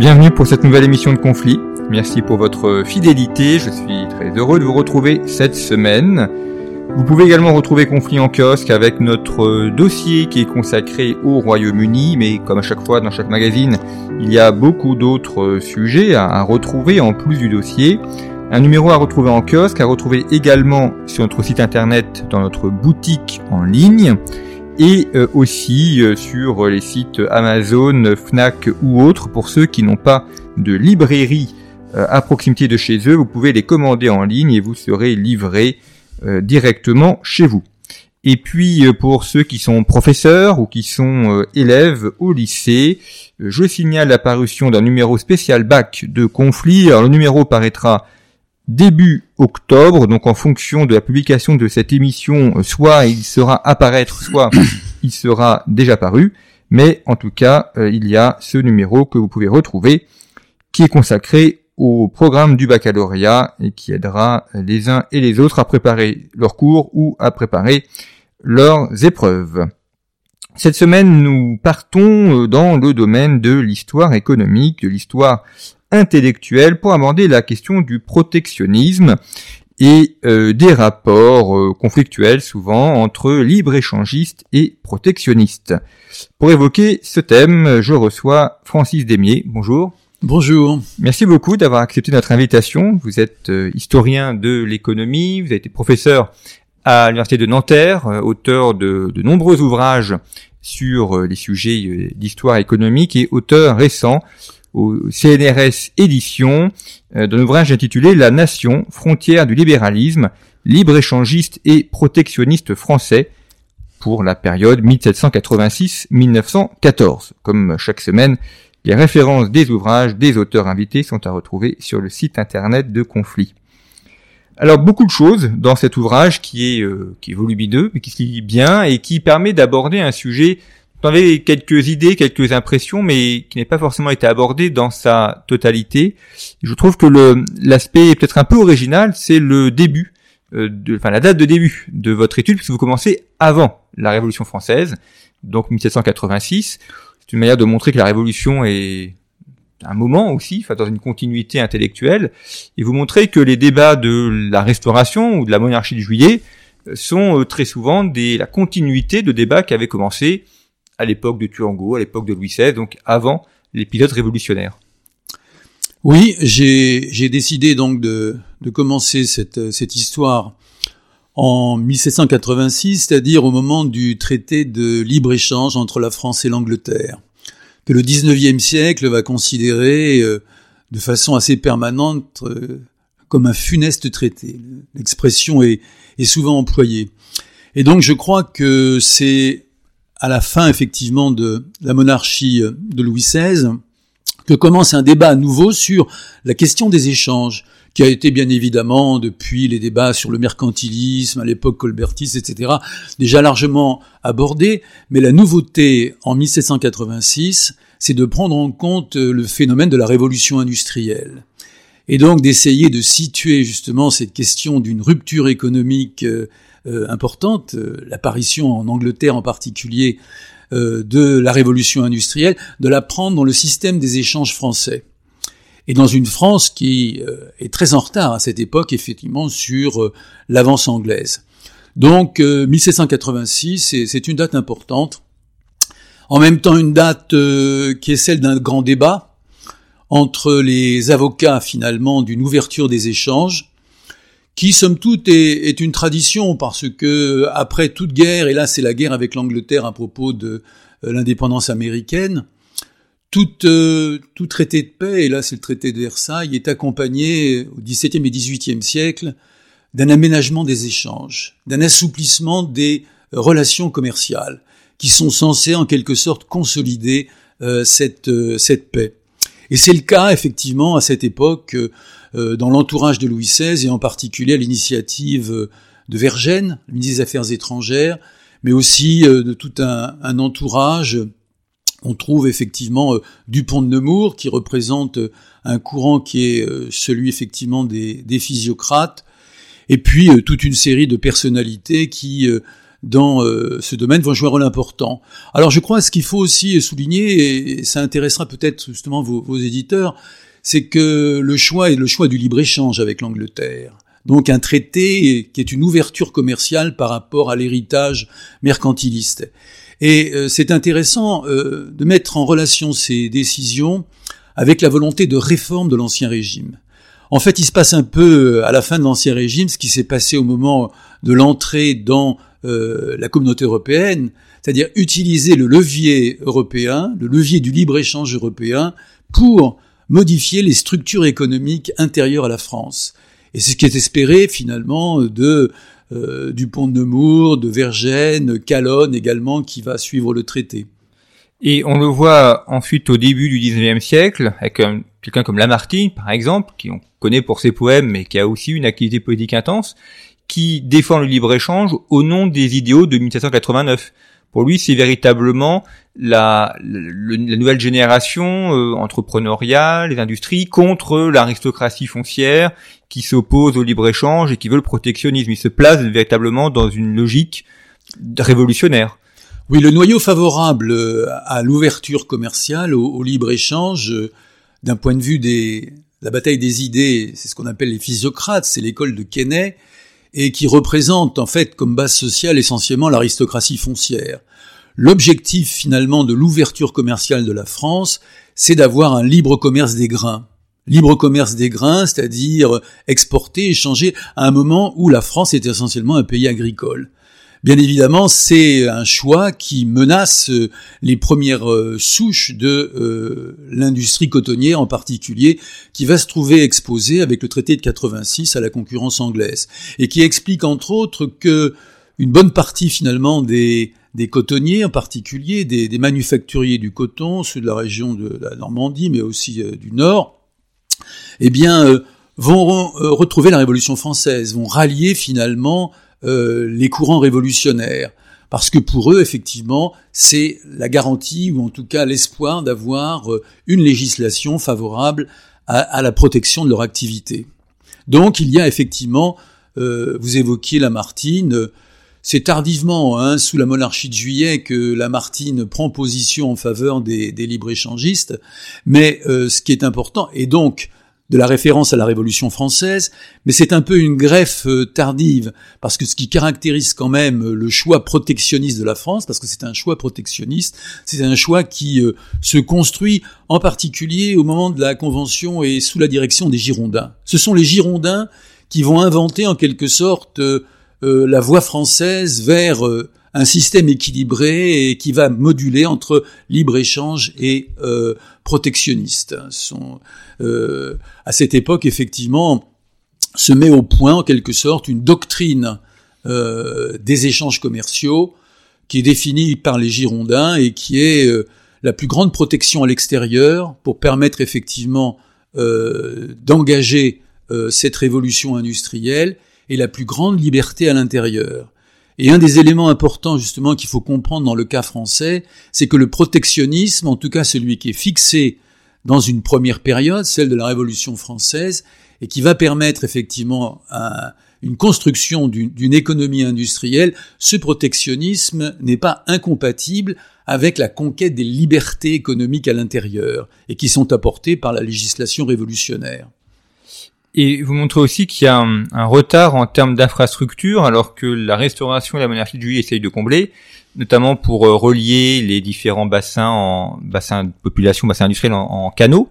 Bienvenue pour cette nouvelle émission de Conflit. Merci pour votre fidélité. Je suis très heureux de vous retrouver cette semaine. Vous pouvez également retrouver Conflit en kiosque avec notre dossier qui est consacré au Royaume-Uni, mais comme à chaque fois dans chaque magazine, il y a beaucoup d'autres sujets à retrouver en plus du dossier. Un numéro à retrouver en kiosque, à retrouver également sur notre site internet dans notre boutique en ligne et euh, aussi euh, sur les sites Amazon, Fnac ou autres. Pour ceux qui n'ont pas de librairie euh, à proximité de chez eux, vous pouvez les commander en ligne et vous serez livré directement chez vous. Et puis pour ceux qui sont professeurs ou qui sont élèves au lycée, je signale l'apparition d'un numéro spécial bac de conflit. Alors le numéro paraîtra début octobre, donc en fonction de la publication de cette émission, euh, soit il sera apparaître, soit il sera déjà paru, mais en tout cas, euh, il y a ce numéro que vous pouvez retrouver, qui est consacré au programme du baccalauréat et qui aidera les uns et les autres à préparer leurs cours ou à préparer leurs épreuves. Cette semaine, nous partons euh, dans le domaine de l'histoire économique, de l'histoire intellectuelle pour aborder la question du protectionnisme et euh, des rapports euh, conflictuels souvent entre libre-échangistes et protectionnistes. Pour évoquer ce thème, je reçois Francis Demier. Bonjour. Bonjour. Merci beaucoup d'avoir accepté notre invitation. Vous êtes euh, historien de l'économie, vous avez été professeur à l'université de Nanterre, auteur de, de nombreux ouvrages sur les sujets d'histoire économique et auteur récent au CNRS édition euh, d'un ouvrage intitulé La nation, frontière du libéralisme, libre-échangiste et protectionniste français pour la période 1786-1914. Comme chaque semaine, les références des ouvrages des auteurs invités sont à retrouver sur le site internet de Conflit. Alors beaucoup de choses dans cet ouvrage qui est, euh, qui est volumineux, mais qui se lit bien et qui permet d'aborder un sujet avez quelques idées, quelques impressions, mais qui n'est pas forcément été abordé dans sa totalité. Je trouve que le l'aspect peut-être un peu original, c'est le début, euh, enfin la date de début de votre étude, puisque vous commencez avant la Révolution française, donc 1786. C'est une manière de montrer que la Révolution est un moment aussi, enfin dans une continuité intellectuelle, et vous montrez que les débats de la Restauration ou de la monarchie de Juillet sont euh, très souvent des, la continuité de débats qui avaient commencé à l'époque de Turango, à l'époque de Louis XVI, donc avant l'épisode révolutionnaire. Oui, j'ai décidé donc de, commencer cette, cette histoire en 1786, c'est-à-dire au moment du traité de libre-échange entre la France et l'Angleterre, que le 19e siècle va considérer euh, de façon assez permanente euh, comme un funeste traité. L'expression est, est souvent employée. Et donc je crois que c'est à la fin effectivement de la monarchie de Louis XVI, que commence un débat nouveau sur la question des échanges, qui a été bien évidemment, depuis les débats sur le mercantilisme, à l'époque colbertiste, etc., déjà largement abordé, mais la nouveauté en 1786, c'est de prendre en compte le phénomène de la révolution industrielle. Et donc d'essayer de situer justement cette question d'une rupture économique euh, euh, importante, euh, l'apparition en Angleterre en particulier euh, de la révolution industrielle, de la prendre dans le système des échanges français. Et dans une France qui est très en retard à cette époque, effectivement, sur l'avance anglaise. Donc 1786, c'est une date importante. En même temps, une date qui est celle d'un grand débat entre les avocats, finalement, d'une ouverture des échanges, qui somme toute est, une tradition parce que après toute guerre, et là c'est la guerre avec l'Angleterre à propos de euh, l'indépendance américaine, tout, euh, tout traité de paix, et là c'est le traité de Versailles, est accompagné au XVIIe et XVIIIe siècle d'un aménagement des échanges, d'un assouplissement des relations commerciales, qui sont censées en quelque sorte consolider euh, cette, cette paix. Et c'est le cas effectivement à cette époque euh, dans l'entourage de Louis XVI, et en particulier à l'initiative euh, de Vergennes, ministre des Affaires étrangères, mais aussi euh, de tout un, entourage. On trouve effectivement Dupont de Nemours, qui représente un courant qui est celui effectivement des, des physiocrates, et puis toute une série de personnalités qui dans ce domaine vont jouer un rôle important. Alors je crois ce qu'il faut aussi souligner, et ça intéressera peut-être justement vos, vos éditeurs, c'est que le choix est le choix du libre-échange avec l'Angleterre. Donc un traité qui est une ouverture commerciale par rapport à l'héritage mercantiliste. Et euh, c'est intéressant euh, de mettre en relation ces décisions avec la volonté de réforme de l'Ancien Régime. En fait, il se passe un peu euh, à la fin de l'Ancien Régime ce qui s'est passé au moment de l'entrée dans la communauté européenne, c'est-à-dire utiliser le levier européen, le levier du libre-échange européen, pour modifier les structures économiques intérieures à la France. Et c'est ce qui est espéré finalement de euh, du pont de Nemours, de Vergennes, Calonne également, qui va suivre le traité. Et on le voit ensuite au début du XIXe siècle, avec quelqu'un comme Lamartine, par exemple, qui on connaît pour ses poèmes, mais qui a aussi une activité politique intense, qui défend le libre-échange au nom des idéaux de 1789. Pour lui, c'est véritablement la, la, nouvelle génération euh, entrepreneuriale, les industries, contre l'aristocratie foncière qui s'oppose au libre-échange et qui veut le protectionnisme. Il se place véritablement dans une logique révolutionnaire. Oui, le noyau favorable euh, à l'ouverture commerciale, au, libre-échange, euh, d'un point de vue des la bataille des idées, c'est ce qu'on appelle les physiocrates, c'est l'école de Quesnay, et qui représente en fait comme base sociale essentiellement l'aristocratie foncière. L'objectif finalement de l'ouverture commerciale de la France, c'est d'avoir un libre commerce des grains. Libre commerce des grains, c'est-à-dire exporter, échanger à un moment où la France est essentiellement un pays agricole. Bien évidemment, c'est un choix qui menace euh, les premières euh, souches de euh, l'industrie cotonnière en particulier, qui va se trouver exposée avec le traité de 86 à la concurrence anglaise, et qui explique entre autres que une bonne partie finalement des, des cotonniers en particulier, des, manufacturiers du coton, ceux de la région de la Normandie, mais aussi du Nord, eh bien, vont retrouver la Révolution française, vont rallier finalement euh, les courants révolutionnaires. Parce que pour eux, effectivement, c'est la garantie, ou en tout cas l'espoir d'avoir euh, une législation favorable à, la protection de leur activité. Donc il y a effectivement, euh, vous évoquiez Lamartine, c'est tardivement, hein, sous la monarchie de Juillet, que Lamartine prend position en faveur des, des libre-échangistes, mais ce qui est important, et donc de la référence à la Révolution française, mais c'est un peu une greffe euh, tardive, parce que ce qui caractérise quand même euh, le choix protectionniste de la France, parce que c'est un choix protectionniste, c'est un choix qui euh, se construit en particulier au moment de la Convention et sous la direction des Girondins. Ce sont les Girondins qui vont inventer en quelque sorte la voie française vers un système équilibré et qui va moduler entre libre-échange et euh, protectionniste. Euh, à cette époque, effectivement, se met au point, en quelque sorte, une doctrine euh, des échanges commerciaux qui est définie par les Girondins et qui est euh, la plus grande protection à l'extérieur pour permettre effectivement euh, d'engager euh, cette révolution industrielle et la plus grande liberté à l'intérieur. Et un des éléments importants justement qu'il faut comprendre dans le cas français, c'est que le protectionnisme, en tout cas celui qui est fixé dans une première période, celle de la Révolution française, et qui va permettre effectivement une construction d'une économie industrielle, ce protectionnisme n'est pas incompatible avec la conquête des libertés économiques à l'intérieur, et qui sont apportées par la législation révolutionnaire. Et vous montrez aussi qu'il y a un, retard en termes d'infrastructure, alors que la restauration et la monarchie de Juillet essayent de combler, notamment pour euh, relier les différents bassins en bassins de population, bassins industriels en, canaux,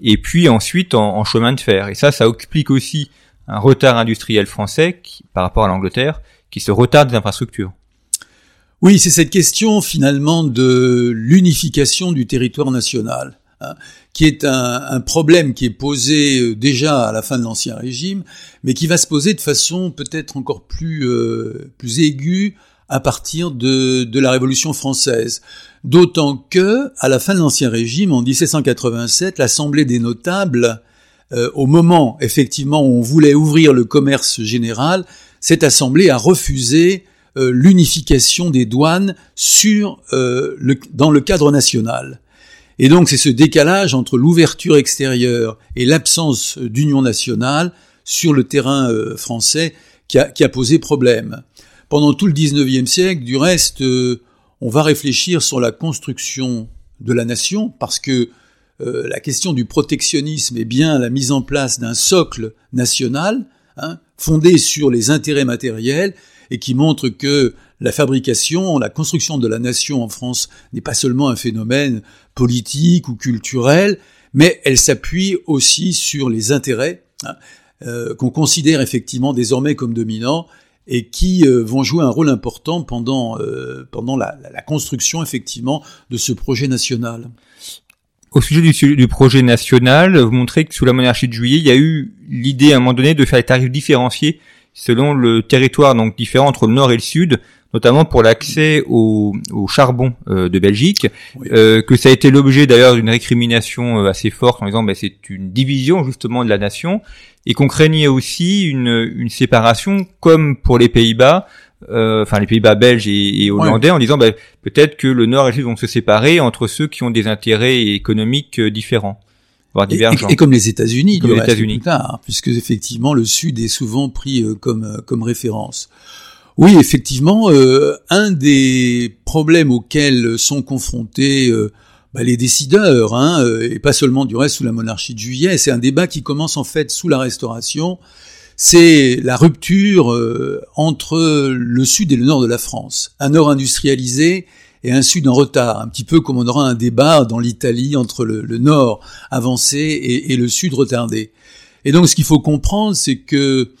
et puis ensuite en, chemin de fer. Et ça, ça explique aussi un retard industriel français par rapport à l'Angleterre, qui se retarde des infrastructures. Oui, c'est cette question finalement de l'unification du territoire national. Hein, qui est un, problème qui est posé euh, déjà à la fin de l'Ancien Régime, mais qui va se poser de façon peut-être encore plus, euh, plus aiguë à partir de, la Révolution française. D'autant que, à la fin de l'Ancien Régime, en 1787, l'Assemblée des notables, euh, au moment effectivement où on voulait ouvrir le commerce général, cette Assemblée a refusé l'unification des douanes dans le cadre national. Et donc c'est ce décalage entre l'ouverture extérieure et l'absence d'union nationale sur le terrain euh, français qui a, posé problème. pendant tout le 19e siècle, du reste, on va réfléchir sur la construction de la nation parce que euh, la question du protectionnisme est bien la mise en place d'un socle national hein, fondé sur les intérêts matériels et qui montre que la fabrication, la construction de la nation en France n'est pas seulement un phénomène politique ou culturel, mais elle s'appuie aussi sur les intérêts hein, euh, qu'on considère effectivement désormais comme dominants et qui euh, vont jouer un rôle important pendant, pendant la, la, construction effectivement de ce projet national. Au sujet du, du, projet national, vous montrez que sous la monarchie de Juillet, il y a eu l'idée à un moment donné de faire des tarifs différenciés selon le territoire, donc différent entre le nord et le sud, notamment pour l'accès au, au, charbon euh, de Belgique, euh, que ça a été l'objet d'ailleurs d'une récrimination euh, assez forte en disant ben, c'est une division justement de la nation, et qu'on craignait aussi une, une séparation comme pour les Pays-Bas, euh, enfin les Pays-Bas belges et, hollandais, en disant bah, peut-être que le Nord et le Sud vont se séparer entre ceux qui ont des intérêts économiques euh, différents. Voire divergents. Et, comme les États-Unis, comme les États-Unis, puisque effectivement le Sud est souvent pris comme comme référence. Oui, effectivement, un des problèmes auxquels sont confrontés bah, les décideurs, hein, et pas seulement du reste sous la monarchie de Juillet, c'est un débat qui commence en fait sous la Restauration, c'est la rupture euh, entre le sud et le nord de la France. Un nord industrialisé et un sud en retard, un petit peu comme on aura un débat dans l'Italie entre le, nord avancé et, le sud retardé. Et donc ce qu'il faut comprendre, c'est que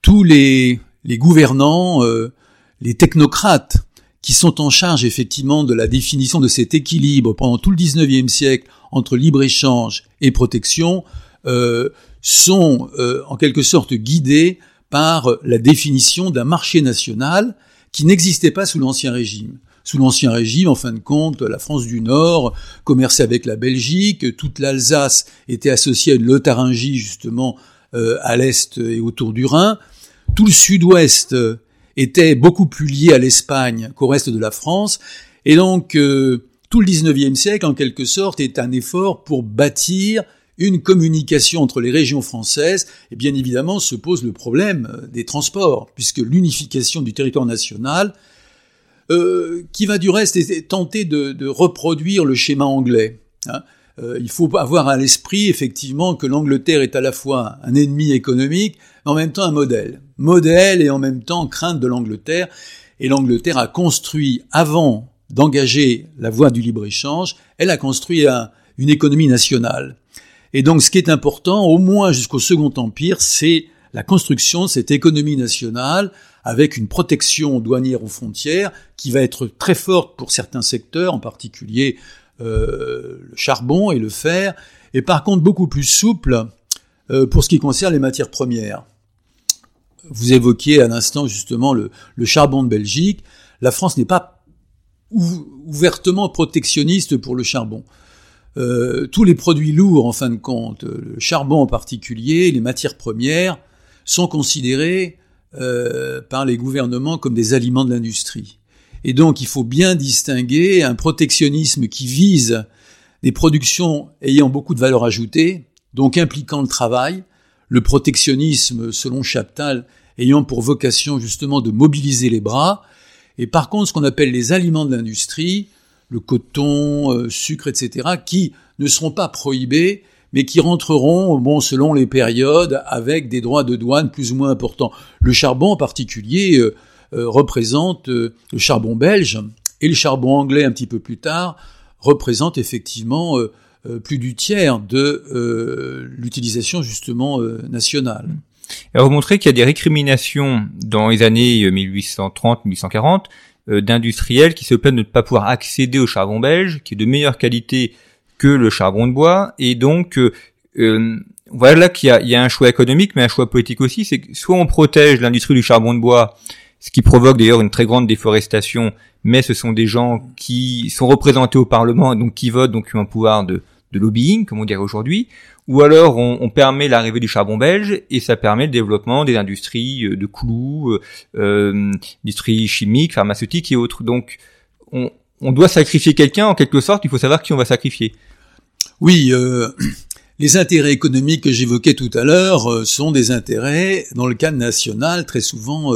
tous les, gouvernants, euh, les technocrates, qui sont en charge effectivement de la définition de cet équilibre pendant tout le 19e siècle entre libre-échange et protection, euh, sont euh, en quelque sorte guidés par la définition d'un marché national qui n'existait pas sous l'Ancien Régime. Sous l'Ancien Régime, en fin de compte, la France du Nord commerçait avec la Belgique, toute l'Alsace était associée à une Lotharingie justement euh, à l'est et autour du Rhin, tout le sud-ouest était beaucoup plus lié à l'Espagne qu'au reste de la France, et donc euh, tout le 19e siècle, en quelque sorte, est un effort pour bâtir une communication entre les régions françaises, et bien évidemment se pose le problème euh, des transports, puisque l'unification du territoire national, euh, qui va du reste tenter de, reproduire le schéma anglais. Hein. Euh, il faut avoir à l'esprit effectivement que l'Angleterre est à la fois un ennemi économique, mais en même temps un modèle. Modèle et en même temps crainte de l'Angleterre. Et l'Angleterre a construit, avant d'engager la voie du libre-échange, elle a construit une économie nationale. Et donc ce qui est important, au moins jusqu'au Second Empire, c'est la construction de cette économie nationale avec une protection douanière aux frontières qui va être très forte pour certains secteurs, en particulier euh, le charbon et le fer, et par contre beaucoup plus souple euh, pour ce qui concerne les matières premières. Vous évoquiez à l'instant justement le, le, charbon de Belgique. La France n'est pas ouvertement protectionniste pour le charbon. Euh, tous les produits lourds, en fin de compte, le charbon en particulier, les matières premières, sont considérés euh, par les gouvernements comme des aliments de l'industrie. Et donc il faut bien distinguer un protectionnisme qui vise des productions ayant beaucoup de valeur ajoutée, donc impliquant le travail, le protectionnisme, selon Chaptal, ayant pour vocation justement de mobiliser les bras, et par contre ce qu'on appelle les aliments de l'industrie, le coton, euh, sucre, etc., qui ne seront pas prohibés, mais qui rentreront, bon, selon les périodes, avec des droits de douane plus ou moins importants. Le charbon, en particulier, euh, euh, représente le charbon belge et le charbon anglais un petit peu plus tard représente effectivement plus du tiers de l'utilisation justement nationale. Alors vous montrez qu'il y a des récriminations dans les années 1830-1840 euh, d'industriels qui se plaignent de ne pas pouvoir accéder au charbon belge, qui est de meilleure qualité que le charbon de bois, et donc euh, euh voilà qu'il y a, il y a un choix économique, mais un choix politique aussi, c'est que soit on protège l'industrie du charbon de bois, ce qui provoque d'ailleurs une très grande déforestation, mais ce sont des gens qui sont représentés au Parlement, donc qui votent, donc qui ont un pouvoir de, de lobbying, comme on dirait aujourd'hui, ou alors on, on permet l'arrivée du charbon belge et ça permet le développement des industries euh, de clous, euh, euh, industries chimiques, pharmaceutiques et autres. Donc on, on doit sacrifier quelqu'un en quelque sorte, il faut savoir qui on va sacrifier. Oui, euh, les intérêts économiques que j'évoquais tout à l'heure sont des intérêts, dans le cadre national, très souvent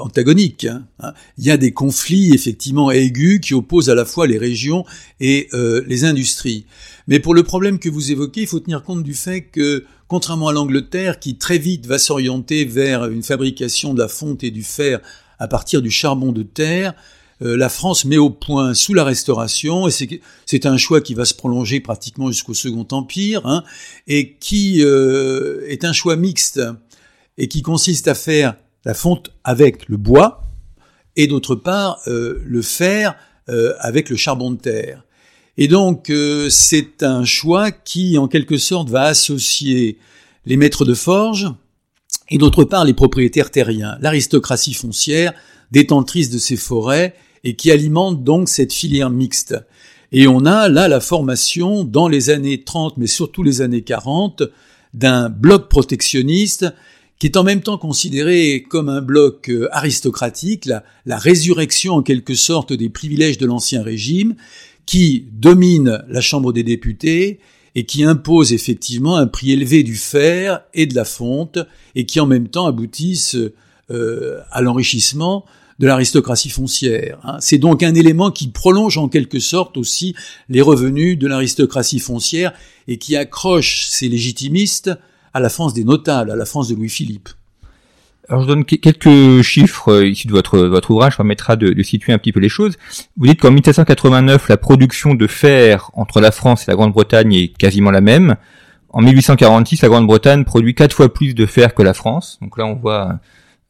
antagoniques. Hein, hein. Il y a des conflits effectivement aigus qui opposent à la fois les régions et les industries. Mais pour le problème que vous évoquez, il faut tenir compte du fait que, contrairement à l'Angleterre, qui très vite va s'orienter vers une fabrication de la fonte et du fer à partir du charbon de terre, euh, la France met au point sous la Restauration, et c'est un choix qui va se prolonger pratiquement jusqu'au Second Empire, hein, et qui euh, est un choix mixte, et qui consiste à faire la fonte avec le bois, et d'autre part euh, le fer avec le charbon de terre. Et donc euh, c'est un choix qui en quelque sorte va associer les maîtres de forge et d'autre part les propriétaires terriens, l'aristocratie foncière détentrice de ces forêts et qui alimente donc cette filière mixte. Et on a là la formation dans les années 30 mais surtout les années 40 d'un bloc protectionniste qui est en même temps considéré comme un bloc euh, aristocratique, la, la résurrection en quelque sorte des privilèges de l'ancien régime, qui domine la Chambre des députés et qui impose effectivement un prix élevé du fer et de la fonte et qui en même temps aboutissent euh, à l'enrichissement de l'aristocratie foncière. Hein. C'est donc un élément qui prolonge en quelque sorte aussi les revenus de l'aristocratie foncière et qui accroche ces légitimistes à la France des notables, à la France de Louis-Philippe. Alors je donne quelques chiffres euh, ici de votre, votre ouvrage, ça permettra de, situer un petit peu les choses. Vous dites qu'en 1789, la production de fer entre la France et la Grande-Bretagne est quasiment la même. En 1846, la Grande-Bretagne produit quatre fois plus de fer que la France. Donc là, on voit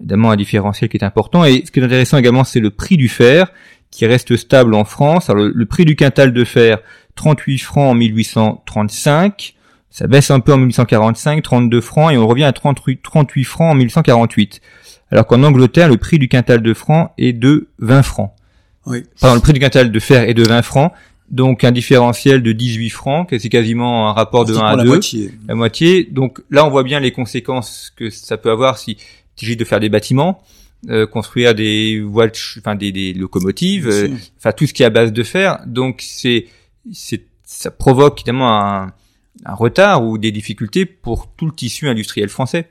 évidemment un différentiel qui est important. Et ce qui est intéressant également, c'est le prix du fer qui reste stable en France. Alors le prix du quintal de fer, 38 francs en 1835. Ça baisse un peu en 1845, 32 francs, et on revient à 38, 38 francs en 1848. Alors qu'en Angleterre, le prix du quintal de francs est de 20 francs. Oui. Pardon, le prix du quintal de fer est de 20 francs. Donc un différentiel de 18 francs, c'est quasiment un rapport de 1 à 2. La moitié. La moitié. Donc là, on voit bien les conséquences que ça peut avoir si il s'agit de faire des bâtiments, euh, construire des voies, enfin des, des locomotives, euh, enfin tout ce qui est à base de fer. Donc c'est, c'est, ça provoque évidemment un, un retard ou des difficultés pour tout le tissu industriel français.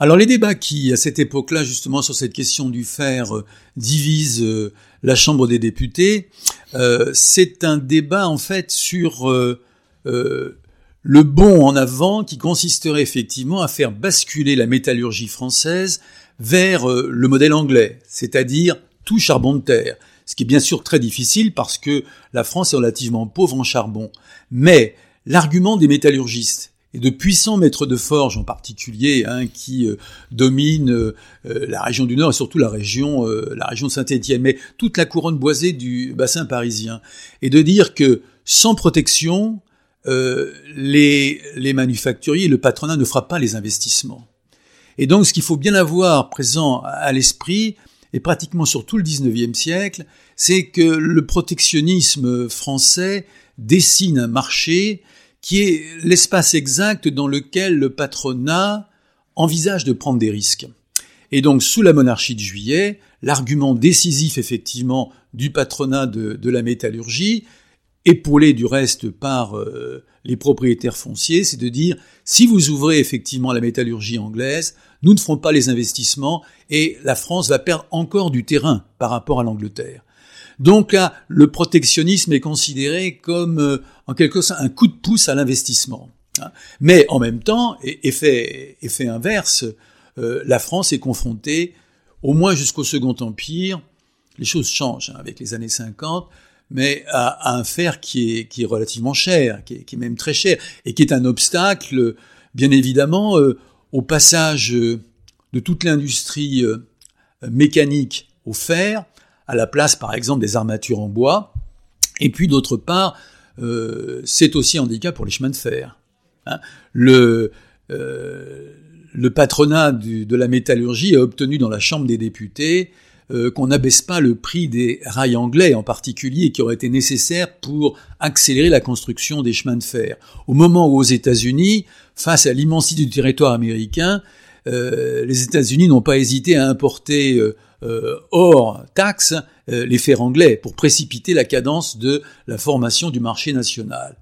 Alors les débats qui, à cette époque-là, justement sur cette question du fer, euh, divisent euh, la Chambre des députés, euh, c'est un débat en fait sur le bond en avant qui consisterait effectivement à faire basculer la métallurgie française vers le modèle anglais, c'est-à-dire tout charbon de terre. Ce qui est bien sûr très difficile parce que la France est relativement pauvre en charbon. Mais l'argument des métallurgistes et de puissants maîtres de forge en particulier, hein, qui euh, dominent euh, euh, la région du Nord et surtout la région, la région de Saint-Étienne, mais toute la couronne boisée du bassin parisien, et de dire que sans protection, les, les manufacturiers, le patronat ne fera pas les investissements. Et donc, ce qu'il faut bien avoir présent à l'esprit, et pratiquement sur tout le 19e siècle, c'est que le protectionnisme français dessine un marché qui est l'espace exact dans lequel le patronat envisage de prendre des risques. Et donc, sous la monarchie de juillet, l'argument décisif, effectivement, du patronat de, la métallurgie, épaulé du reste par euh, les propriétaires fonciers, c'est de dire, si vous ouvrez effectivement la métallurgie anglaise, nous ne ferons pas les investissements et la France va perdre encore du terrain par rapport à l'Angleterre. Donc là, le protectionnisme est considéré comme euh, en quelque sorte un coup de pouce à l'investissement. Hein. Mais en même temps, effet, effet inverse, euh, la France est confrontée, au moins jusqu'au Second Empire, les choses changent hein, avec les années 50, mais à, un fer qui est, qui est relativement cher, qui est, même très cher, et qui est un obstacle, bien évidemment, euh, au passage de toute l'industrie mécanique au fer, à la place, par exemple, des armatures en bois. Et puis, d'autre part, euh, c'est aussi handicap pour les chemins de fer. Hein. le, euh, patronat de la métallurgie a obtenu dans la Chambre des députés euh, qu'on n'abaisse pas le prix des rails anglais en particulier, qui aurait été nécessaire pour accélérer la construction des chemins de fer. Au moment où aux États-Unis, face à l'immensité du territoire américain, les États-Unis n'ont pas hésité à importer euh, hors taxe euh, les fers anglais pour précipiter la cadence de la formation du marché national.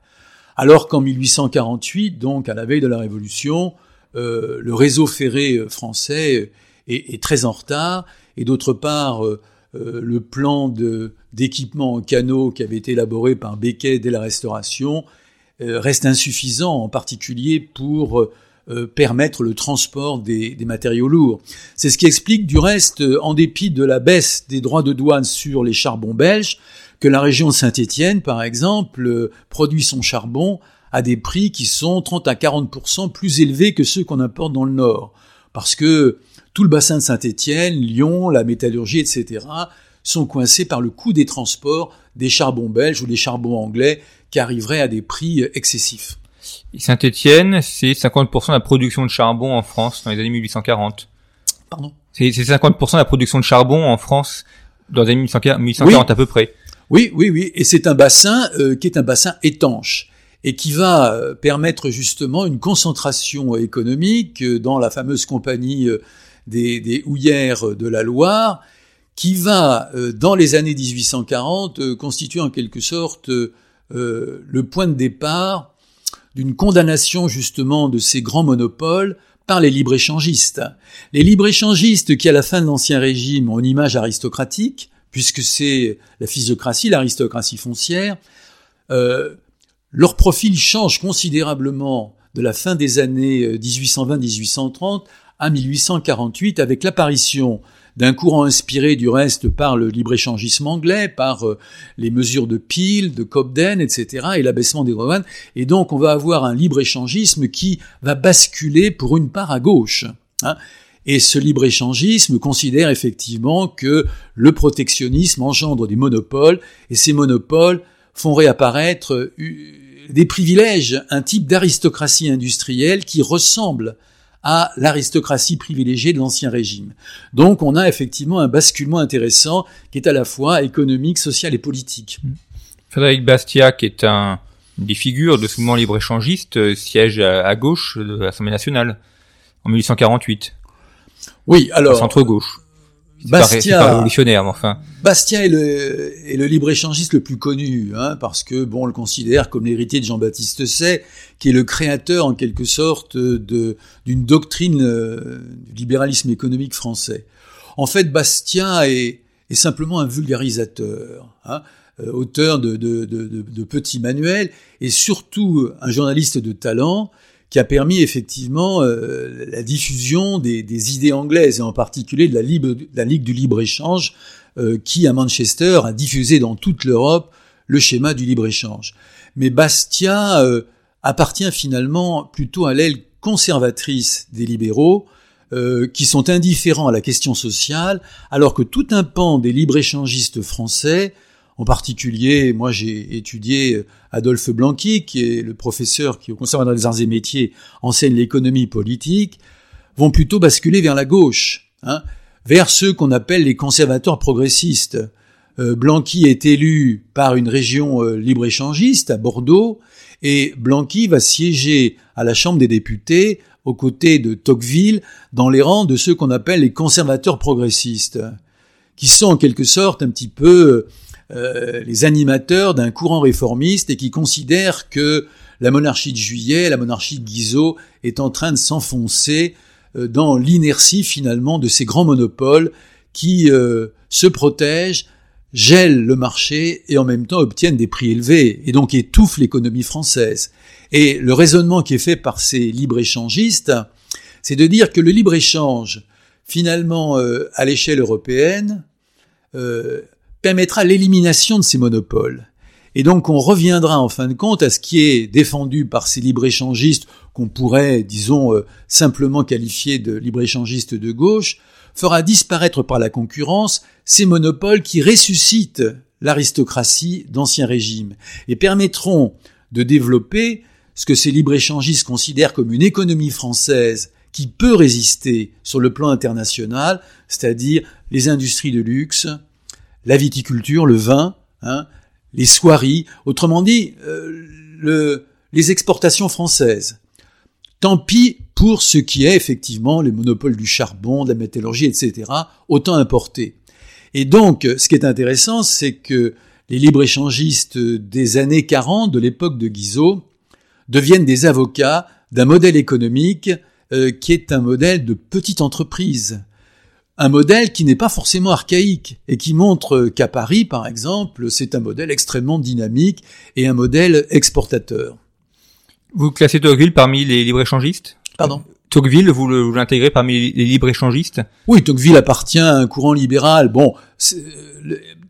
Alors qu'en 1848, donc à la veille de la Révolution, euh, le réseau ferré français est, est, très en retard, et d'autre part, euh, le plan d'équipement en canaux qui avait été élaboré par Becquet dès la Restauration reste insuffisant, en particulier pour euh, permettre le transport des, matériaux lourds. C'est ce qui explique du reste, euh, en dépit de la baisse des droits de douane sur les charbons belges, que la région de Saint-Étienne, par exemple, euh, produit son charbon à des prix qui sont 30 à 40% plus élevés que ceux qu'on importe dans le Nord. Parce que tout le bassin de Saint-Étienne, Lyon, la métallurgie, etc., sont coincés par le coût des transports des charbons belges ou des charbons anglais qui arriveraient à des prix excessifs. Saint-Étienne, c'est 50% de la production de charbon en France dans les années 1840. Pardon? C'est 50% de la production de charbon en France dans les années 1840 à peu près. Oui, oui, oui. Et c'est un bassin euh, qui est un bassin étanche et qui va euh, permettre justement une concentration économique euh, dans la fameuse compagnie des, des houillères de la Loire, qui va, dans les années 1840, constituer en quelque sorte le point de départ d'une condamnation justement de ces grands monopoles par les libre-échangistes. Les libre-échangistes qui, à la fin de l'Ancien Régime, ont une image aristocratique, puisque c'est la physiocratie, l'aristocratie foncière, euh, leur profil change considérablement de la fin des années 1820-1830 à 1848 avec l'apparition d'un courant inspiré du reste par le libre-échangisme anglais, par euh, les mesures de Peel, de Cobden, etc., et l'abaissement des droits Et donc on va avoir un libre-échangisme qui va basculer pour une part à gauche. Hein. Et ce libre-échangisme considère effectivement que le protectionnisme engendre des monopoles, et ces monopoles font réapparaître euh, des privilèges, un type d'aristocratie industrielle qui ressemble à l'aristocratie privilégiée de l'Ancien Régime. Donc on a effectivement un basculement intéressant qui est à la fois économique, social et politique. Frédéric Bastiat, qui est un des figures de ce mouvement libre-échangiste, euh, siège à, gauche de l'Assemblée nationale en 1848. Oui, alors... Centre-gauche. Bastia, révolutionnaire, enfin. Bastia est le, est le libre-échangiste le plus connu, hein, parce que bon, on le considère comme l'héritier de Jean-Baptiste Say, qui est le créateur en quelque sorte de d'une doctrine euh, du libéralisme économique français. En fait, Bastia est, est simplement un vulgarisateur, hein, euh, auteur de, de, de, de, petits manuels et surtout un journaliste de talent qui a permis effectivement euh, la diffusion des, des, idées anglaises, et en particulier de la, libre, Ligue du libre-échange, euh, qui à Manchester a diffusé dans toute l'Europe le schéma du libre-échange. Mais Bastia euh, appartient finalement plutôt à l'aile conservatrice des libéraux, qui sont indifférents à la question sociale, alors que tout un pan des libre-échangistes français en particulier, moi j'ai étudié euh, Adolphe Blanqui, qui est le professeur qui au Conservatoire des Arts et Métiers enseigne l'économie politique, vont plutôt basculer vers la gauche, hein, vers ceux qu'on appelle les conservateurs progressistes. Euh, Blanqui est élu par une région euh, libre-échangiste à Bordeaux, et Blanqui va siéger à la Chambre des députés aux côtés de Tocqueville dans les rangs de ceux qu'on appelle les conservateurs progressistes, qui sont en quelque sorte un petit peu euh, les animateurs d'un courant réformiste et qui considèrent que la monarchie de Juillet, la monarchie de Guizot est en train de s'enfoncer euh, dans l'inertie finalement de ces grands monopoles qui euh, se protègent, gèlent le marché et en même temps obtiennent des prix élevés et donc étouffent l'économie française. Et le raisonnement qui est fait par ces libre-échangistes, c'est de dire que le libre-échange, finalement, à l'échelle européenne, permettra l'élimination de ces monopoles. Et donc on reviendra en fin de compte à ce qui est défendu par ces libre-échangistes qu'on pourrait, disons, euh, simplement qualifier de libre-échangistes de gauche, fera disparaître par la concurrence ces monopoles qui ressuscitent l'aristocratie d'ancien régime et permettront de développer ce que ces libre-échangistes considèrent comme une économie française qui peut résister sur le plan international, c'est-à-dire les industries de luxe, la viticulture, le vin, hein, les soieries, autrement dit, euh, le, les exportations françaises. Tant pis pour ce qui est effectivement les monopoles du charbon, de la métallurgie, etc., autant importés. Et donc, ce qui est intéressant, c'est que les libre-échangistes des années 40, de l'époque de Guizot, deviennent des avocats d'un modèle économique euh, qui est un modèle de petite entreprise. Un modèle qui n'est pas forcément archaïque et qui montre qu'à Paris, par exemple, c'est un modèle extrêmement dynamique et un modèle exportateur. Vous classez Tocqueville parmi les libre-échangistes Pardon? Tocqueville, vous l'intégrez parmi les libre-échangistes Oui, Tocqueville appartient à un courant libéral. Bon,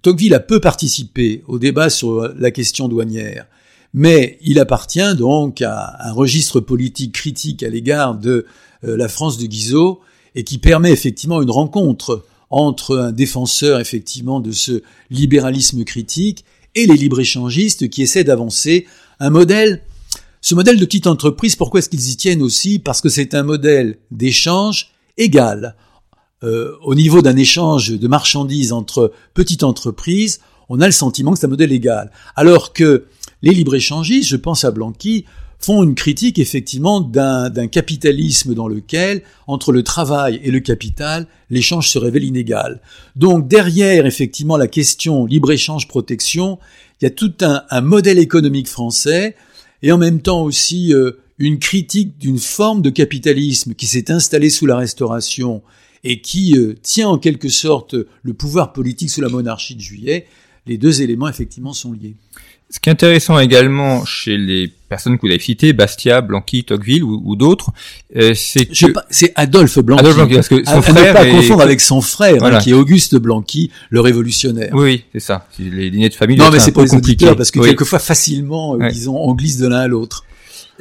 Tocqueville a peu participé au débat sur la question douanière, mais il appartient donc à un registre politique critique à l'égard de euh, la France de Guizot et qui permet effectivement une rencontre entre un défenseur effectivement de ce libéralisme critique et les libre-échangistes qui essaient d'avancer un modèle ce modèle de petite entreprise, pourquoi est-ce qu'ils y tiennent aussi? Parce que c'est un modèle d'échange égal. Euh, au niveau d'un échange de marchandises entre petites entreprises, on a le sentiment que c'est un modèle égal. Alors que les libre-échangistes, je pense à Blanqui, font une critique effectivement d'un capitalisme dans lequel, entre le travail et le capital, l'échange se révèle inégal. Donc derrière effectivement la question libre-échange-protection, il y a tout un, un modèle économique français et en même temps aussi euh, une critique d'une forme de capitalisme qui s'est installée sous la Restauration et qui euh, tient en quelque sorte le pouvoir politique sous la monarchie de Juillet, les deux éléments effectivement sont liés. Ce qui est intéressant également chez les personnes que vous avez citées, Bastia, Blanqui, Tocqueville ou, d'autres, euh, c'est que... C'est Adolphe Blanqui. Adolphe Blanqui, parce que son frère ne pas confondre avec son frère, hein, qui est Auguste Blanqui, le révolutionnaire. Oui, c'est ça. Les lignées de famille. Non, mais c'est pas compliqué parce que quelquefois facilement, euh, disons, on glisse de l'un à l'autre.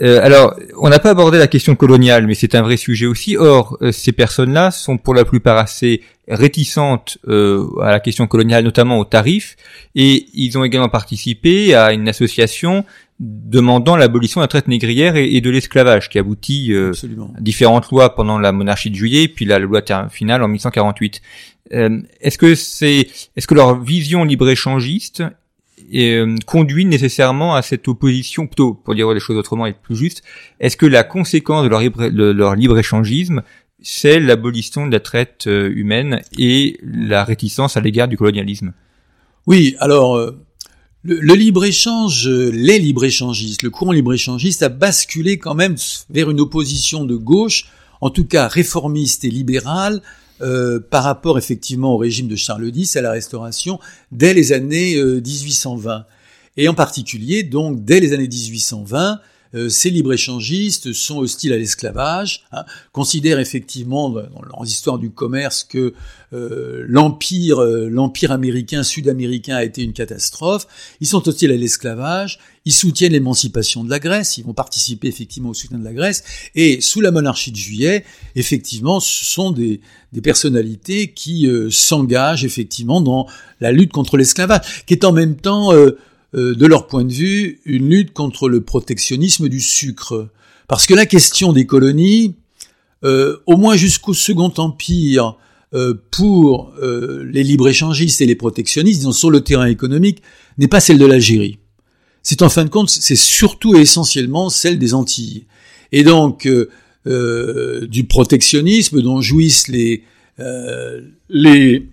Euh, alors, on n'a pas abordé la question coloniale, mais c'est un vrai sujet aussi. Or, euh, ces personnes-là sont pour la plupart assez réticentes euh, à la question coloniale, notamment aux tarifs, et ils ont également participé à une association demandant l'abolition de la traite négrière et, de l'esclavage, qui aboutit à différentes lois pendant la monarchie de Juillet, puis la loi finale en 1848. est-ce que c'est, est-ce que leur vision libre-échangiste euh, conduit nécessairement à cette opposition, plutôt pour dire les choses autrement et plus juste, est-ce que la conséquence de leur libre, leur libre-échangisme, c'est l'abolition de la traite euh, humaine et la réticence à l'égard du colonialisme Oui, alors euh, le, libre-échange, les libre-échangistes, le courant libre-échangiste a basculé quand même vers une opposition de gauche, en tout cas réformiste et libérale, euh, par rapport effectivement au régime de Charles X à la Restauration dès les années 1820. Euh, Et en particulier, donc, dès les années 1820, euh, ces libre-échangistes sont hostiles à l'esclavage, hein, considèrent effectivement dans l'histoire du commerce que euh, l'empire, euh, l'empire américain, sud-américain a été une catastrophe. Ils sont hostiles à l'esclavage. Ils soutiennent l'émancipation de la Grèce. Ils vont participer effectivement au soutien de la Grèce. Et sous la monarchie de Juillet, effectivement, ce sont des, des personnalités qui s'engagent effectivement dans la lutte contre l'esclavage, qui est en même temps euh, de leur point de vue, une lutte contre le protectionnisme du sucre. Parce que la question des colonies, euh, au moins jusqu'au Second Empire, euh, pour les libre-échangistes et les protectionnistes, disons sur le terrain économique, n'est pas celle de l'Algérie. C'est en fin de compte, c'est surtout et essentiellement celle des Antilles. Et donc, du protectionnisme dont jouissent les, les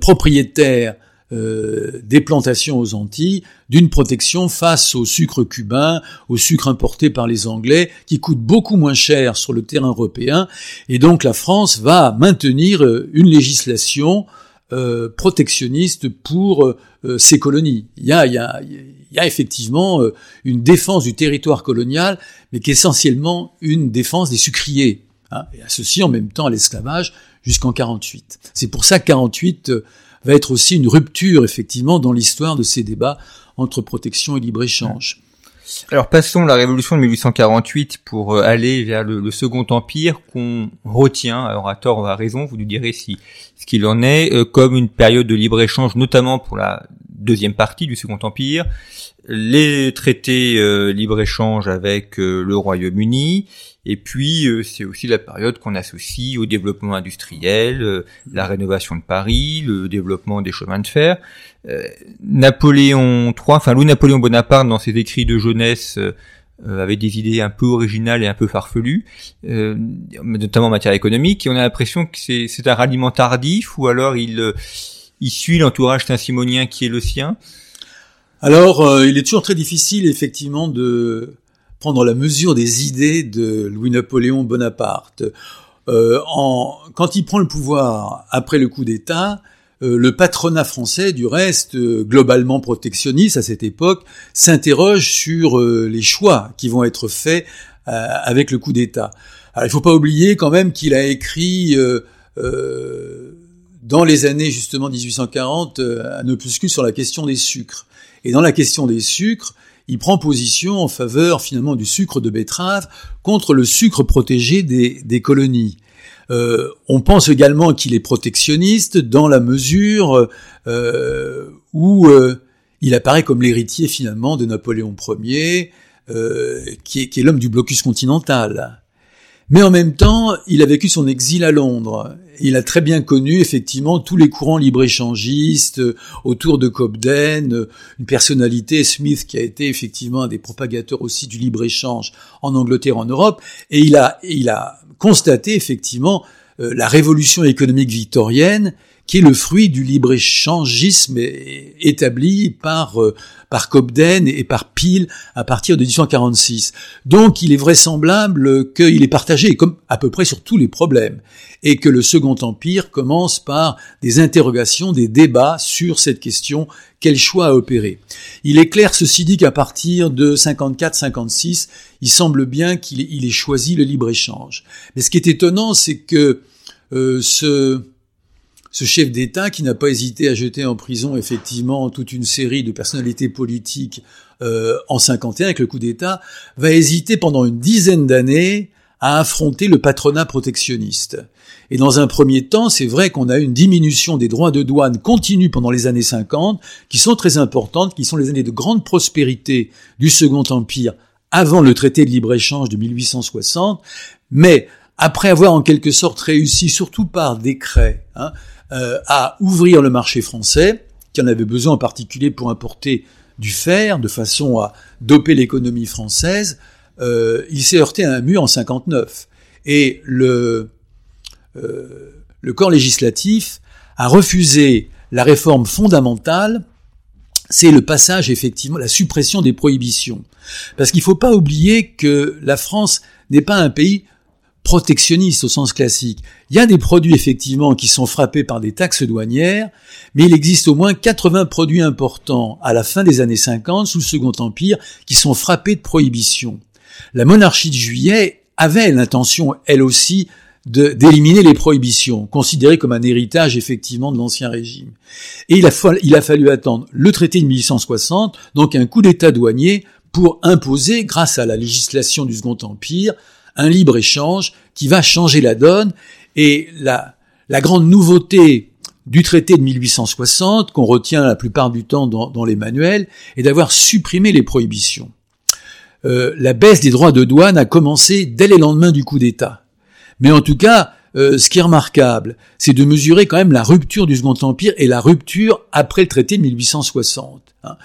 propriétaires euh, des plantations aux Antilles, d'une protection face au sucre cubain, au sucre importé par les Anglais, qui coûte beaucoup moins cher sur le terrain européen. Et donc la France va maintenir euh, une législation euh, protectionniste pour ses colonies. Il y a, y a, y a effectivement une défense du territoire colonial, mais qui est essentiellement une défense des sucriers. Hein, et associée en même temps à l'esclavage jusqu'en 48. C'est pour ça que 48 va être aussi une rupture, effectivement, dans l'histoire de ces débats entre protection et libre-échange. Alors passons la révolution de 1848 pour euh, aller vers le, Second Empire qu'on retient, alors à tort ou à raison, vous nous direz si ce qu'il en est, euh, comme une période de libre-échange, notamment pour la deuxième partie du Second Empire, les traités euh, libre-échange avec le Royaume-Uni, et puis, euh, c'est aussi la période qu'on associe au développement industriel, euh, la rénovation de Paris, le développement des chemins de fer. Euh, Napoléon III, enfin Louis-Napoléon Bonaparte, dans ses écrits de jeunesse, avait des idées un peu originales et un peu farfelues, notamment en matière économique. Et on a l'impression que c'est un ralliement tardif, ou alors il, il suit l'entourage saint-simonien qui est le sien? Alors, il est toujours très difficile, effectivement, de prendre la mesure des idées de Louis-Napoléon Bonaparte. Euh, quand il prend le pouvoir après le coup d'État, euh, le patronat français, du reste, euh, globalement protectionniste à cette époque, s'interroge sur les choix qui vont être faits avec le coup d'État. Il faut pas oublier quand même qu'il a écrit dans les années justement 1840 un opuscule sur la question des sucres. Et dans la question des sucres, il prend position en faveur finalement du sucre de betterave contre le sucre protégé des, colonies. Euh, on pense également qu'il est protectionniste dans la mesure euh, où euh, il apparaît comme l'héritier finalement de Napoléon Ier, qui est l'homme du blocus continental. Mais en même temps, il a vécu son exil à Londres. Il a très bien connu effectivement tous les courants libre-échangistes autour de Cobden, une personnalité, Smith, qui a été effectivement un des propagateurs aussi du libre-échange en Angleterre, en Europe, et il a, il a constaté effectivement euh, la révolution économique victorienne qui est le fruit du libre-échangisme établi par euh, par Cobden et par Peel à partir de 1846. Donc il est vraisemblable qu'il est partagé, comme à peu près sur tous les problèmes, et que le Second Empire commence par des interrogations, des débats sur cette question, quel choix à opérer. Il est clair, ceci dit, qu'à partir de 54-56, il semble bien qu'il ait choisi le libre-échange. Mais ce qui est étonnant, c'est que euh, ce ce chef d'État qui n'a pas hésité à jeter en prison effectivement toute une série de personnalités politiques euh, en 51 avec le coup d'État, va hésiter pendant une dizaine d'années à affronter le patronat protectionniste. Et dans un premier temps, c'est vrai qu'on a une diminution des droits de douane continue pendant les années 50, qui sont très importantes, qui sont les années de grande prospérité du Second Empire avant le traité de libre-échange de 1860, mais après avoir en quelque sorte réussi, surtout par décret, hein, euh, à ouvrir le marché français, qui en avait besoin en particulier pour importer du fer, de façon à doper l'économie française, euh, il s'est heurté à un mur en 59. Et le, euh, le corps législatif a refusé la réforme fondamentale, c'est le passage effectivement, la suppression des prohibitions. Parce qu'il ne faut pas oublier que la France n'est pas un pays protectionniste au sens classique. Il y a des produits effectivement qui sont frappés par des taxes douanières, mais il existe au moins 80 produits importants à la fin des années 50 sous le Second Empire qui sont frappés de prohibition. La monarchie de Juillet avait l'intention, elle aussi, d'éliminer les prohibitions, considérées comme un héritage effectivement de l'ancien régime. Et il a, il a fallu attendre le traité de 1860, donc un coup d'État douanier, pour imposer, grâce à la législation du Second Empire, un libre-échange qui va changer la donne. Et la, la grande nouveauté du traité de 1860, qu'on retient la plupart du temps dans, les manuels, est d'avoir supprimé les prohibitions. Euh, la baisse des droits de douane a commencé dès les lendemains du coup d'État. Mais en tout cas, euh, ce qui est remarquable, c'est de mesurer quand même la rupture du Second Empire et la rupture après le traité de 1860. Hein.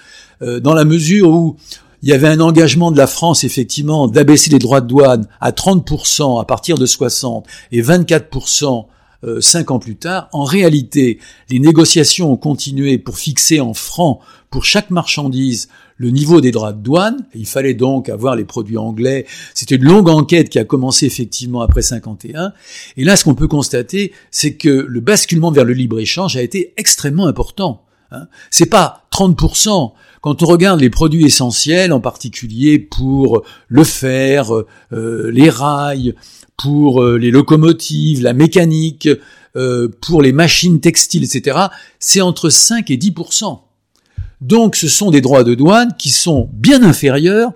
Euh, dans la mesure où il y avait un engagement de la France, effectivement, d'abaisser les droits de douane à 30% à partir de 60 et 24% euh, cinq ans plus tard. En réalité, les négociations ont continué pour fixer en francs pour chaque marchandise le niveau des droits de douane. Il fallait donc avoir les produits anglais. C'était une longue enquête qui a commencé effectivement après 51. Et là, ce qu'on peut constater, c'est que le basculement vers le libre-échange a été extrêmement important. Hein. C'est pas 30%. Quand on regarde les produits essentiels, en particulier pour le fer, euh, les rails, pour euh, les locomotives, la mécanique, euh, pour les machines textiles, etc., c'est entre 5 et 10% Donc ce sont des droits de douane qui sont bien inférieurs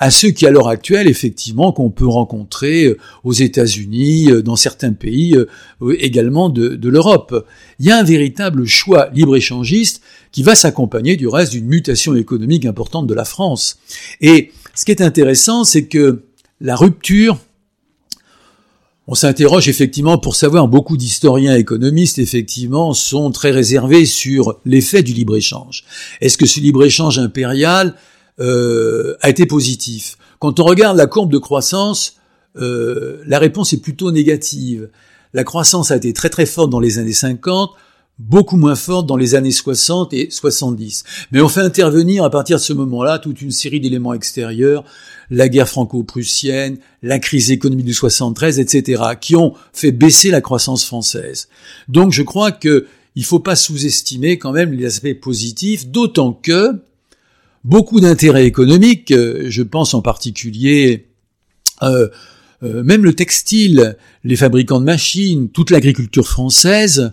à ceux qui à l'heure actuelle, effectivement, qu'on peut rencontrer euh, aux États-Unis, euh, dans certains pays euh, également de, de l'Europe. Il y a un véritable choix libre-échangiste qui va s'accompagner du reste d'une mutation économique importante de la France. Et ce qui est intéressant, c'est que la rupture on s'interroge effectivement pour savoir, beaucoup d'historiens économistes effectivement sont très réservés sur l'effet du libre-échange. Est-ce que ce libre-échange impérial euh, a été positif. Quand on regarde la courbe de croissance, euh, la réponse est plutôt négative. La croissance a été très très forte dans les années 50, beaucoup moins forte dans les années 60 et 70. Mais on fait intervenir à partir de ce moment-là toute une série d'éléments extérieurs, la guerre franco-prussienne, la crise économique du 73, etc., qui ont fait baisser la croissance française. Donc je crois que il faut pas sous-estimer quand même les aspects positifs, d'autant que beaucoup d'intérêts économiques, euh, je pense en particulier euh, euh, même le textile, les fabricants de machines, toute l'agriculture française,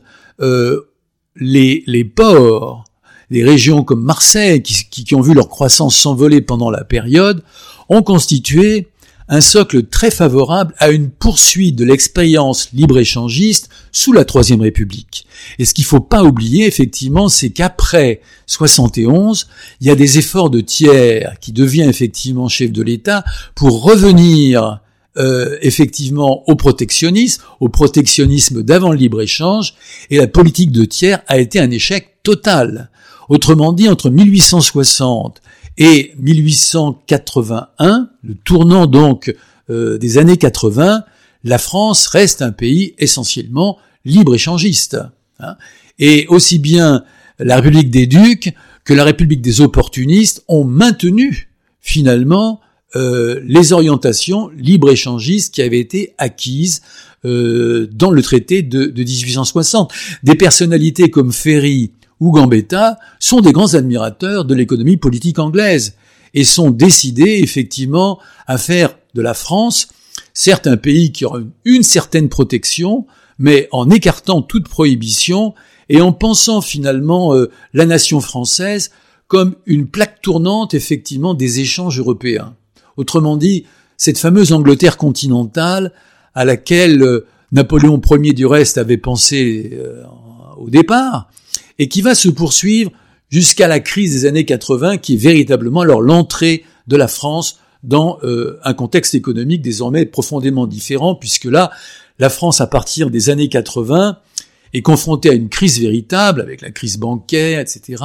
les, ports, les régions comme Marseille, qui, qui ont vu leur croissance s'envoler pendant la période, ont constitué un socle très favorable à une poursuite de l'expérience libre-échangiste sous la Troisième République. Et ce qu'il faut pas oublier, effectivement, c'est qu'après 71, il y a des efforts de tiers qui devient effectivement chef de l'État pour revenir euh, effectivement au protectionnisme, au protectionnisme d'avant le libre-échange, et la politique de tiers a été un échec total. Autrement dit, entre 1860 et 1881, le tournant donc euh, des années 80, la France reste un pays essentiellement libre-échangiste. Hein. et aussi bien la République des Ducs que la République des opportunistes ont maintenu finalement euh, les orientations libre-échangistes qui avaient été acquises euh, dans le traité de, de, 1860. Des personnalités comme Ferry ou Gambetta sont des grands admirateurs de l'économie politique anglaise et sont décidés effectivement à faire de la France certes un pays qui aura une certaine protection, mais en écartant toute prohibition et en pensant finalement euh, la nation française comme une plaque tournante effectivement des échanges européens. Autrement dit, cette fameuse Angleterre continentale à laquelle euh, Napoléon Ier du reste avait pensé euh, au départ, et qui va se poursuivre jusqu'à la crise des années 80, qui est véritablement alors l'entrée de la France dans euh, un contexte économique désormais profondément différent, puisque là, la France, à partir des années 80, est confrontée à une crise véritable, avec la crise bancaire, etc.,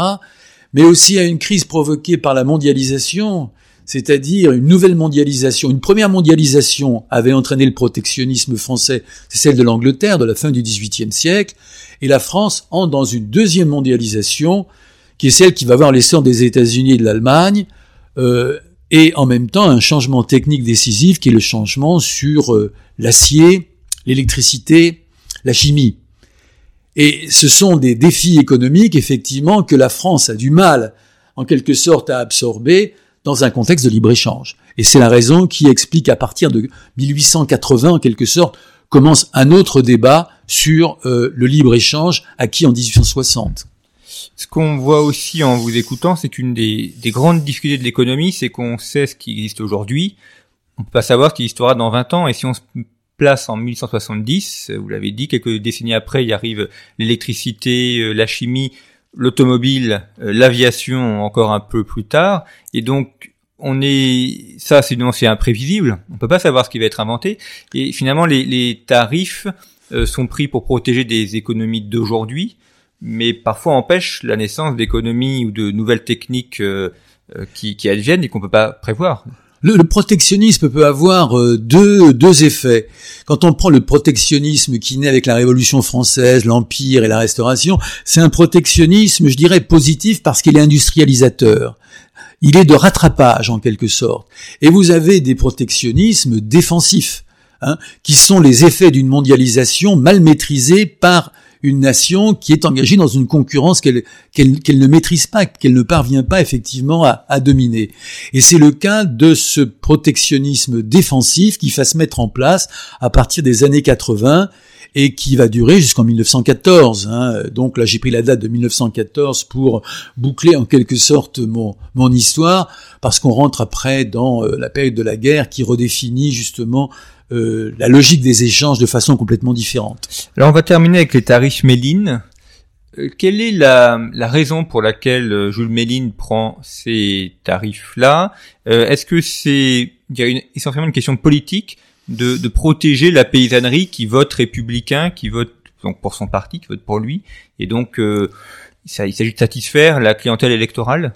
mais aussi à une crise provoquée par la mondialisation, c'est-à-dire une nouvelle mondialisation. Une première mondialisation avait entraîné le protectionnisme français, c'est celle de l'Angleterre de la fin du XVIIIe siècle, et la France entre dans une deuxième mondialisation, qui est celle qui va voir l'essor des États-Unis et de l'Allemagne, euh, et en même temps un changement technique décisif qui est le changement sur euh, l'acier, l'électricité, la chimie. Et ce sont des défis économiques, effectivement, que la France a du mal, en quelque sorte, à absorber, dans un contexte de libre-échange. Et c'est la raison qui explique à partir de 1880, en quelque sorte, commence un autre débat sur euh, le libre-échange acquis en 1860. Ce qu'on voit aussi en vous écoutant, c'est qu'une des, des, grandes difficultés de l'économie, c'est qu'on sait ce qui existe aujourd'hui, on peut pas savoir ce qui existera dans 20 ans, et si on se place en 1870, vous l'avez dit, quelques décennies après, il arrive l'électricité, euh, la chimie, l'automobile, euh, l'aviation encore un peu plus tard, et donc on est ça sinon c'est imprévisible, on peut pas savoir ce qui va être inventé, et finalement les, tarifs euh, sont pris pour protéger des économies d'aujourd'hui, mais parfois empêchent la naissance d'économies ou de nouvelles techniques euh, qui, qui adviennent et qu'on peut pas prévoir. Le, protectionnisme peut avoir euh, deux, deux effets. Quand on prend le protectionnisme qui naît avec la Révolution française, l'Empire et la Restauration, c'est un protectionnisme, je dirais, positif parce qu'il est industrialisateur. Il est de rattrapage en quelque sorte. Et vous avez des protectionnismes défensifs, hein, qui sont les effets d'une mondialisation mal maîtrisée par une nation qui est engagée dans une concurrence qu'elle ne maîtrise pas, qu'elle ne parvient pas effectivement à, dominer. Et c'est le cas de ce protectionnisme défensif qui va se mettre en place à partir des années 80 et qui va durer jusqu'en 1914. Hein. Donc là, j'ai pris la date de 1914 pour boucler en quelque sorte mon, mon histoire, parce qu'on rentre après dans euh, la période de la guerre qui redéfinit justement euh, la logique des échanges de façon complètement différente. Alors on va terminer avec les tarifs Méline. Euh, quelle est la, la, raison pour laquelle euh, Jules Méline prend ces tarifs-là? Est-ce que c'est il y a une, essentiellement une question politique de, de, protéger la paysannerie qui vote républicain, qui vote donc pour son parti, qui vote pour lui, et donc ça, il s'agit de satisfaire la clientèle électorale?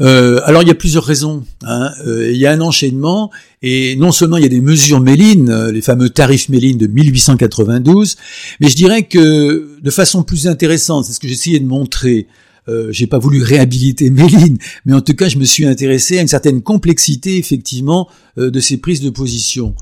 Euh, alors il y a plusieurs raisons. Hein. Euh, il y a un enchaînement et non seulement il y a des mesures Méline, euh, les fameux tarifs Méline de 1892, mais je dirais que de façon plus intéressante, c'est ce que j'essayais de montrer. Euh, j'ai pas voulu réhabiliter Méline, mais en tout cas je me suis intéressé à une certaine complexité effectivement de ces prises de position.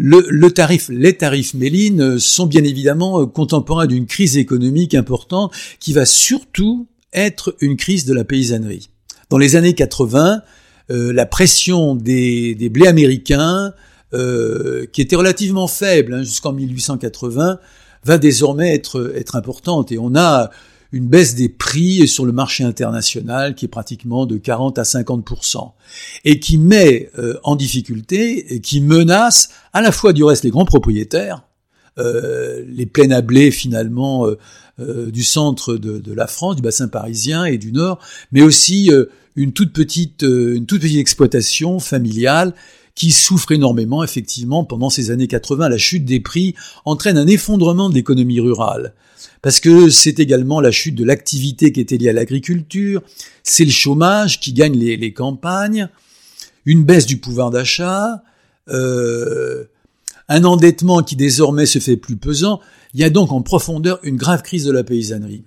Le, le, tarif, les tarifs Méline sont bien évidemment contemporains d'une crise économique importante qui va surtout être une crise de la paysannerie. Dans les années 80, euh, la pression des, des blés américains, euh, qui était relativement faible hein, jusqu'en 1880, va désormais être, être importante. Et on a une baisse des prix sur le marché international qui est pratiquement de 40 à 50 et qui met euh, en difficulté et qui menace à la fois du reste les grands propriétaires, euh, les plaines à blé finalement euh, euh, du centre de, la France, du bassin parisien et du nord, mais aussi une toute petite une toute petite exploitation familiale qui souffre énormément effectivement pendant ces années 80. La chute des prix entraîne un effondrement de l'économie rurale parce que c'est également la chute de l'activité qui était liée à l'agriculture, c'est le chômage qui gagne les, les, campagnes, une baisse du pouvoir d'achat, euh, un endettement qui désormais se fait plus pesant, il y a donc en profondeur une grave crise de la paysannerie.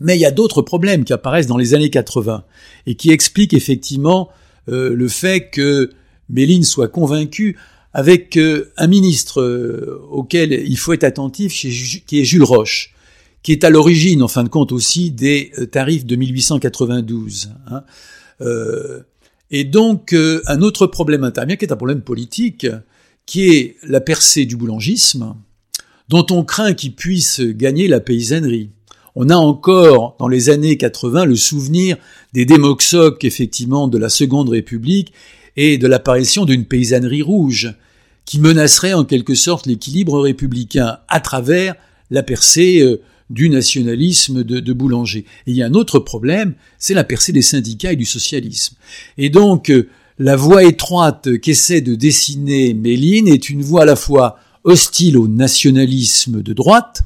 Mais il y a d'autres problèmes qui apparaissent dans les années 80 et qui expliquent effectivement euh, le fait que Méline soit convaincu avec euh, un ministre euh, auquel il faut être attentif, qui est Jules Roche, qui est à l'origine, en fin de compte aussi, des tarifs de 1892. Hein. et donc, un autre problème intervient, qui est un problème politique, qui est la percée du boulangisme, dont on craint qu'il puisse gagner la paysannerie. On a encore, dans les années 80, le souvenir des démoxocs, effectivement, de la Seconde République et de l'apparition d'une paysannerie rouge, qui menacerait en quelque sorte l'équilibre républicain à travers la percée euh, du nationalisme de, Boulanger. Et il y a un autre problème, c'est la percée des syndicats et du socialisme. Et donc, euh, la voie étroite qu'essaie de dessiner Méline est une voie à la fois hostile au nationalisme de droite,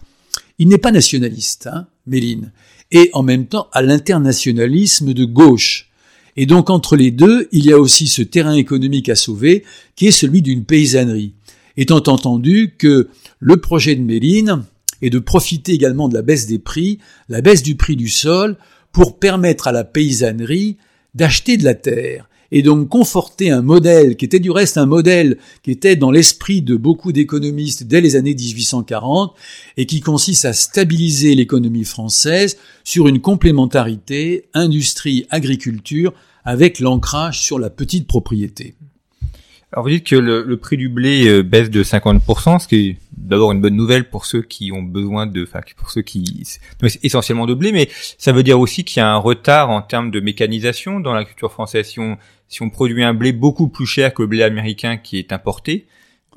il n'est pas nationaliste, hein, Méline, et en même temps à l'internationalisme de gauche. Et donc entre les deux, il y a aussi ce terrain économique à sauver, qui est celui d'une paysannerie. Étant entendu que le projet de Méline est de profiter également de la baisse des prix, la baisse du prix du sol, pour permettre à la paysannerie d'acheter de la terre et donc conforter un modèle qui était du reste un modèle qui était dans l'esprit de beaucoup d'économistes dès les années 1840 et qui consiste à stabiliser l'économie française sur une complémentarité industrie-agriculture avec l'ancrage sur la petite propriété. Alors vous dites que le, prix du blé euh, baisse de 50%, ce qui est d'abord une bonne nouvelle pour ceux qui ont besoin de, enfin pour ceux qui essentiellement de blé, mais ça veut dire aussi qu'il y a un retard en termes de mécanisation dans l'agriculture française. Si on, si on produit un blé beaucoup plus cher que le blé américain qui est importé,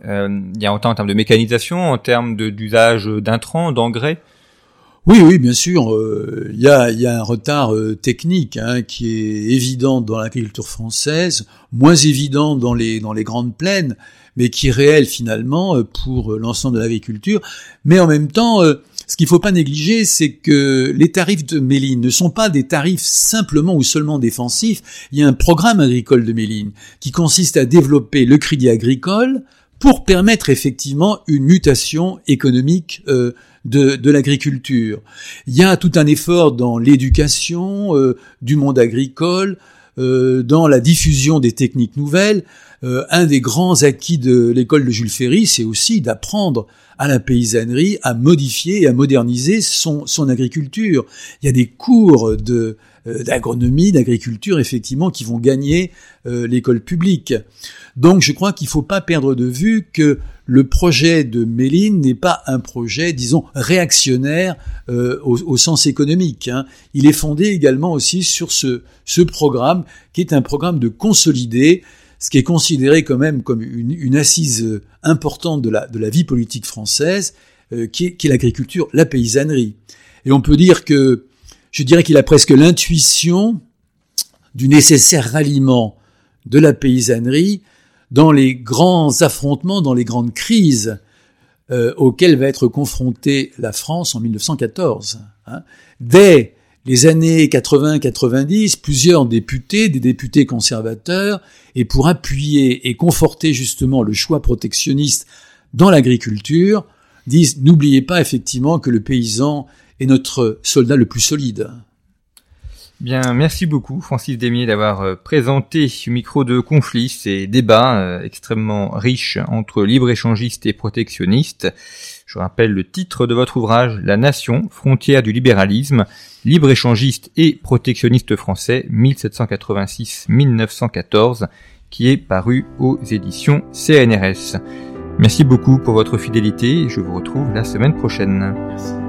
euh, il y a autant en termes de mécanisation, en termes d'usage d'intrants, d'engrais. Oui, oui, bien sûr. Euh, il y, a, y, a, un retard euh, technique hein, qui est évident dans l'agriculture française, moins évident dans les, dans les grandes plaines, mais qui est réel finalement euh, pour l'ensemble de l'agriculture. Mais en même temps, ce qu'il ne faut pas négliger, c'est que les tarifs de Méline ne sont pas des tarifs simplement ou seulement défensifs. Il y a un programme agricole de Méline qui consiste à développer le crédit agricole pour permettre effectivement une mutation économique euh, de, de l'agriculture. Il y a tout un effort dans l'éducation euh, du monde agricole, euh, dans la diffusion des techniques nouvelles. un des grands acquis de l'école de Jules Ferry, c'est aussi d'apprendre à la paysannerie à modifier et à moderniser son, son agriculture. Il y a des cours de d'agronomie, d'agriculture, effectivement, qui vont gagner l'école publique. Donc je crois qu'il ne faut pas perdre de vue que le projet de Méline n'est pas un projet, disons, réactionnaire euh, au, sens économique. Hein. Il est fondé également aussi sur ce, programme qui est un programme de consolider ce qui est considéré quand même comme une, assise importante de la, vie politique française, euh, qui est l'agriculture, la paysannerie. Et on peut dire que, je dirais qu'il a presque l'intuition du nécessaire ralliement de la paysannerie dans les grands affrontements, dans les grandes crises euh, auxquelles va être confrontée la France en 1914. Hein. Dès les années 80-90, plusieurs députés, des députés conservateurs, et pour appuyer et conforter justement le choix protectionniste dans l'agriculture, disent n'oubliez pas effectivement que le paysan est notre soldat le plus solide. Bien, merci beaucoup Francis Demier d'avoir euh, présenté au micro de conflit ces débats euh, extrêmement riches entre libre-échangistes et protectionnistes. Je rappelle le titre de votre ouvrage La Nation, frontière du libéralisme, libre-échangiste et protectionniste français 1786-1914, qui est paru aux éditions CNRS. Merci beaucoup pour votre fidélité et je vous retrouve la semaine prochaine. Merci.